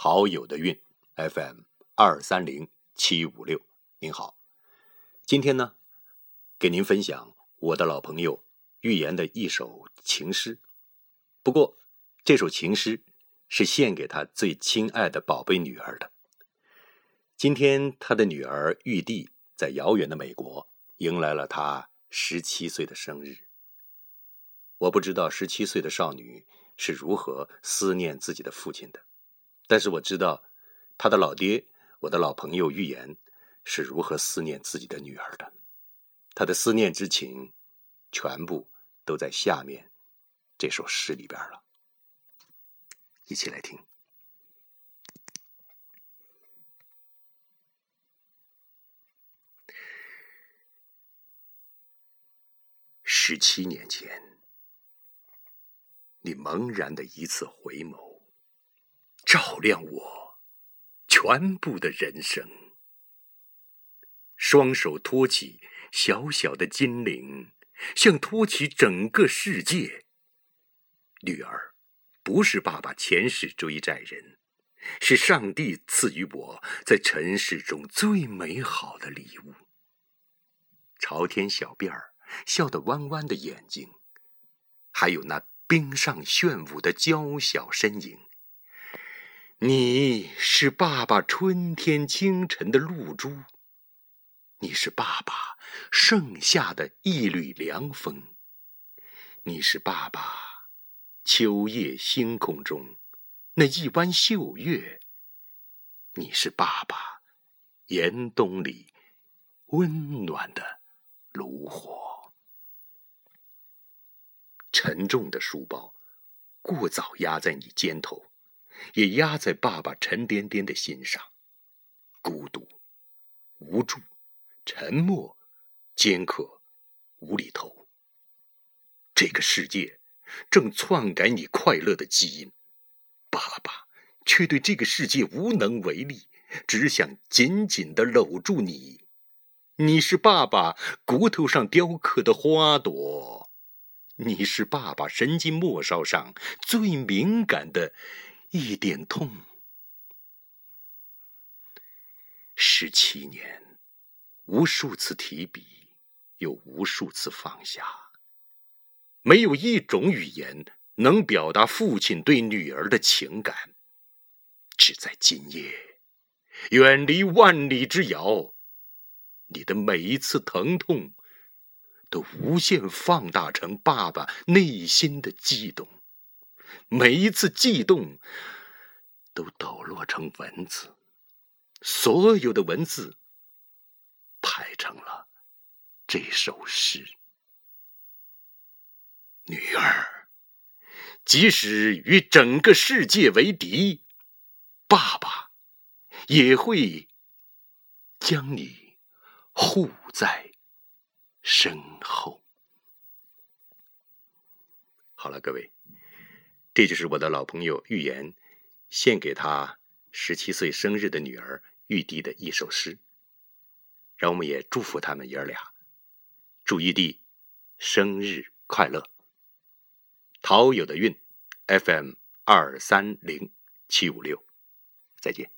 好友的运 FM 二三零七五六，您好，今天呢，给您分享我的老朋友寓言的一首情诗。不过，这首情诗是献给他最亲爱的宝贝女儿的。今天，他的女儿玉帝在遥远的美国迎来了他十七岁的生日。我不知道十七岁的少女是如何思念自己的父亲的，但是我知道，他的老爹，我的老朋友预言，是如何思念自己的女儿的。他的思念之情，全部都在下面这首诗里边了。一起来听。十七年前，你茫然的一次回眸，照亮我全部的人生。双手托起小小的精灵，像托起整个世界。女儿，不是爸爸前世追债人，是上帝赐予我在尘世中最美好的礼物。朝天小辫儿。笑得弯弯的眼睛，还有那冰上炫舞的娇小身影。你是爸爸春天清晨的露珠，你是爸爸盛夏的一缕凉风，你是爸爸秋夜星空中那一弯秀月，你是爸爸严冬里温暖的炉火。沉重的书包，过早压在你肩头，也压在爸爸沉甸甸的心上。孤独、无助、沉默、尖刻、无厘头。这个世界正篡改你快乐的基因，爸爸却对这个世界无能为力，只想紧紧的搂住你。你是爸爸骨头上雕刻的花朵。你是爸爸神经末梢上最敏感的一点痛。十七年，无数次提笔，又无数次放下，没有一种语言能表达父亲对女儿的情感。只在今夜，远离万里之遥，你的每一次疼痛。都无限放大成爸爸内心的悸动，每一次悸动都抖落成文字，所有的文字排成了这首诗。女儿，即使与整个世界为敌，爸爸也会将你护在。身后，好了，各位，这就是我的老朋友预言献给他十七岁生日的女儿玉帝的一首诗。让我们也祝福他们爷儿俩，祝玉帝生日快乐。陶友的韵，FM 二三零七五六，再见。